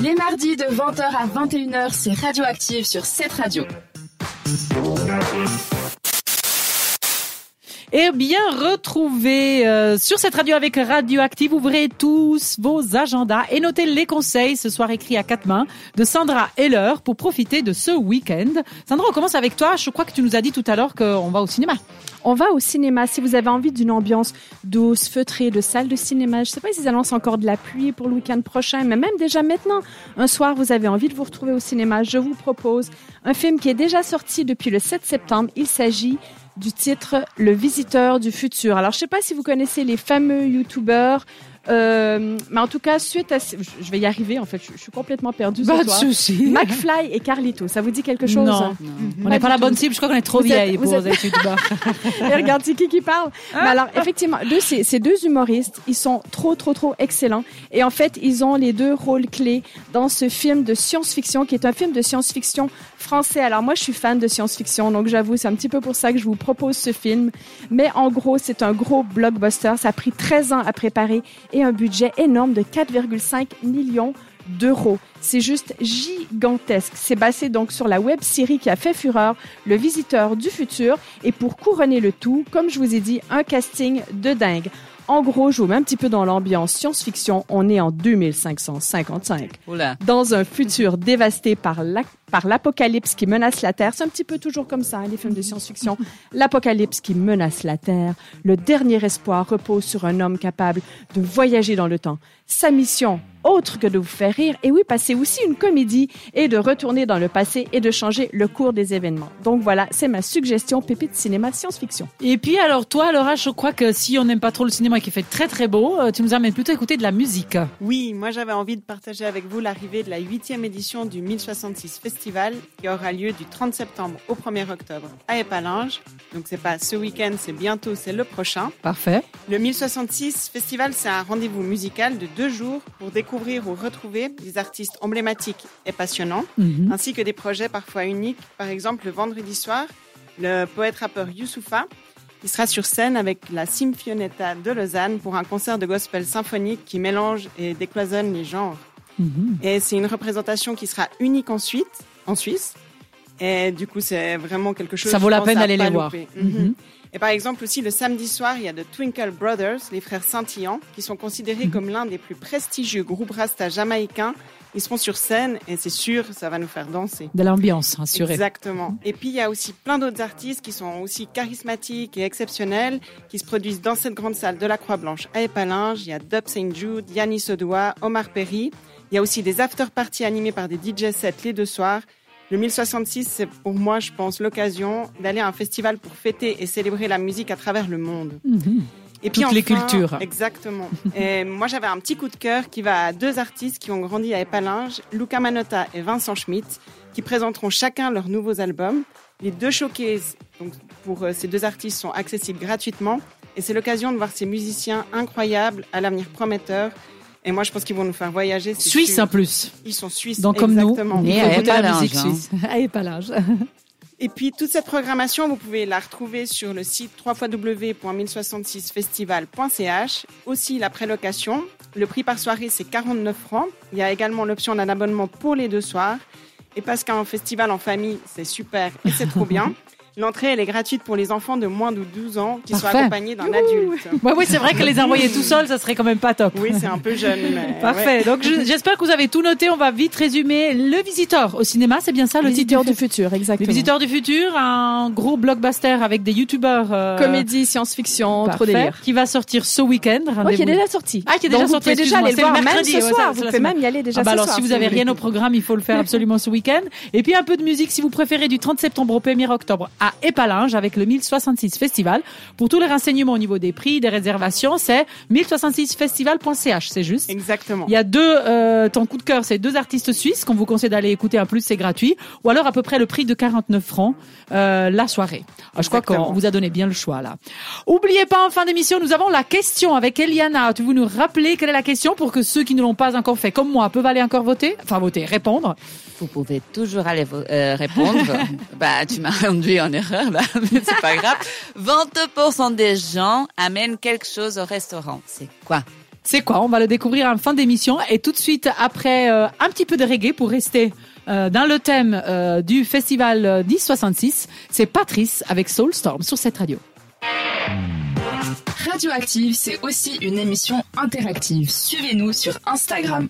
Les mardis de 20h à 21h, c'est Radioactive sur cette radio. Et bien retrouvé euh, sur cette radio avec Radioactive. Ouvrez tous vos agendas et notez les conseils ce soir écrits à quatre mains de Sandra Heller pour profiter de ce week-end. Sandra, on commence avec toi. Je crois que tu nous as dit tout à l'heure qu'on va au cinéma. On va au cinéma. Si vous avez envie d'une ambiance douce, feutrée, de salle de cinéma, je sais pas s'ils annoncent encore de la pluie pour le week-end prochain, mais même déjà maintenant, un soir, vous avez envie de vous retrouver au cinéma, je vous propose un film qui est déjà sorti depuis le 7 septembre. Il s'agit du titre Le Visiteur du futur. Alors, je sais pas si vous connaissez les fameux YouTubers euh, mais en tout cas, suite à, je vais y arriver. En fait, je, suis complètement perdue ce soir. souci. McFly et Carlito, ça vous dit quelque chose Non, on n'est pas, la bonne cible. Je crois qu'on est trop vieille pour êtes... études. et regarde, c'est qui qui parle. Mais ah. alors, effectivement, deux, ces deux humoristes, ils sont trop, trop, trop excellents. Et en fait, ils ont les deux rôles clés dans ce film de science-fiction, qui est un film de science-fiction français. Alors moi, je suis fan de science-fiction, donc j'avoue, c'est un petit peu pour ça que je vous propose ce film. Mais en gros, c'est un gros blockbuster. Ça a pris 13 ans à préparer et un budget énorme de 4,5 millions d'euros. C'est juste gigantesque. C'est basé donc sur la web série qui a fait fureur, Le Visiteur du futur. Et pour couronner le tout, comme je vous ai dit, un casting de dingue. En gros, je vous mets un petit peu dans l'ambiance science-fiction. On est en 2555. Dans un futur dévasté par l'apocalypse qui menace la Terre. C'est un petit peu toujours comme ça, hein, les films de science-fiction. L'apocalypse qui menace la Terre. Le dernier espoir repose sur un homme capable de voyager dans le temps. Sa mission, autre que de vous faire rire, et oui, passer aussi une comédie et de retourner dans le passé et de changer le cours des événements. Donc voilà, c'est ma suggestion pépite cinéma science-fiction. Et puis alors toi, Laura, je crois que si on n'aime pas trop le cinéma et qu'il fait très très beau, euh, tu nous amènes plutôt à écouter de la musique. Oui, moi j'avais envie de partager avec vous l'arrivée de la huitième édition du 1066 Festival qui aura lieu du 30 septembre au 1er octobre à Épalinges. Donc c'est pas ce week-end, c'est bientôt, c'est le prochain. Parfait. Le 1066 Festival, c'est un rendez-vous musical de deux jours pour découvrir ou retrouver des artistes emblématiques et passionnants, mhm. ainsi que des projets parfois uniques. Par exemple, le vendredi soir, le poète-rappeur Youssoufa il sera sur scène avec la Symphionetta de Lausanne pour un concert de gospel symphonique qui mélange et décloisonne les genres. Mhm. Et c'est une représentation qui sera unique en, en Suisse. Et du coup, c'est vraiment quelque chose. Ça vaut la peine d'aller les voir. Mhm. Et par exemple aussi le samedi soir, il y a The Twinkle Brothers, les frères scintillants, qui sont considérés mhm. comme l'un des plus prestigieux groupes rasta jamaïcains. Ils seront sur scène et c'est sûr, ça va nous faire danser. De l'ambiance, assurée. Exactement. Et puis il y a aussi plein d'autres artistes qui sont aussi charismatiques et exceptionnels, qui se produisent dans cette grande salle de la Croix-Blanche à Épalinges. Il y a Dub St. Jude, Yannis Odoa, Omar Perry. Il y a aussi des after-parties animés par des DJ sets les deux soirs. Le 1066, c'est pour moi, je pense, l'occasion d'aller à un festival pour fêter et célébrer la musique à travers le monde. Mhm. Et puis Toutes les cultures. Exactement. et moi, j'avais un petit coup de cœur qui va à deux artistes qui ont grandi à Épalinges, Luca Manotta et Vincent Schmitt, qui présenteront chacun leurs nouveaux albums. Les deux showcases donc, pour euh, ces deux artistes sont accessibles gratuitement. Et c'est l'occasion de voir ces musiciens incroyables à l'avenir prometteur et moi, je pense qu'ils vont nous faire voyager. Suisse en plus. Ils sont suisses. Donc comme nous, on est à suisse. À épalage. Et puis toute cette programmation, vous pouvez la retrouver sur le site www.1066festival.ch. Aussi la prélocation. Le prix par soirée, c'est 49 francs. Il y a également l'option d'un abonnement pour les deux soirs. Et parce qu'un festival en famille, c'est super et c'est trop bien. L'entrée, elle est gratuite pour les enfants de moins de 12 ans qui sont accompagnés d'un adulte. oui, c'est vrai que les envoyer tout seuls, ça serait quand même pas top. Oui, c'est un peu jeune. Parfait. Donc, j'espère que vous avez tout noté. On va vite résumer. Le Visiteur au cinéma, c'est bien ça, le Visiteur du futur, exactement. Le Visiteur du futur, un gros blockbuster avec des youtubeurs. Euh... Comédie, science-fiction, trop délire. Qui va sortir ce week-end. Oui, qui est déjà sorti. Ah, qui est déjà Donc, sorti. Vous pouvez déjà aller le voir même ce soir. Vous pouvez même y aller déjà ah bah ce alors, soir. si vous avez rien au programme, il faut le faire absolument ce week-end. Et puis, un peu de musique, si vous préférez, du 30 septembre au 1er octobre à Épalinges avec le 1066 Festival. Pour tous les renseignements au niveau des prix, des réservations, c'est 1066festival.ch, c'est juste? Exactement. Il y a deux, euh, ton coup de cœur, c'est deux artistes suisses qu'on vous conseille d'aller écouter. En plus, c'est gratuit. Ou alors à peu près le prix de 49 francs euh, la soirée. Alors, je crois qu'on vous a donné bien le choix là. Oubliez pas en fin d'émission, nous avons la question avec Eliana. Tu veux nous rappeler quelle est la question pour que ceux qui ne l'ont pas encore fait, comme moi, peuvent aller encore voter, enfin voter, répondre. Vous pouvez toujours aller euh, répondre. bah, tu m'as induit en erreur là, mais c'est pas grave. 20% des gens amènent quelque chose au restaurant. C'est quoi? C'est quoi? On va le découvrir en fin d'émission et tout de suite après euh, un petit peu de reggae pour rester euh, dans le thème euh, du festival 1066. C'est Patrice avec Soulstorm sur cette radio. Radioactive, c'est aussi une émission interactive. Suivez-nous sur Instagram.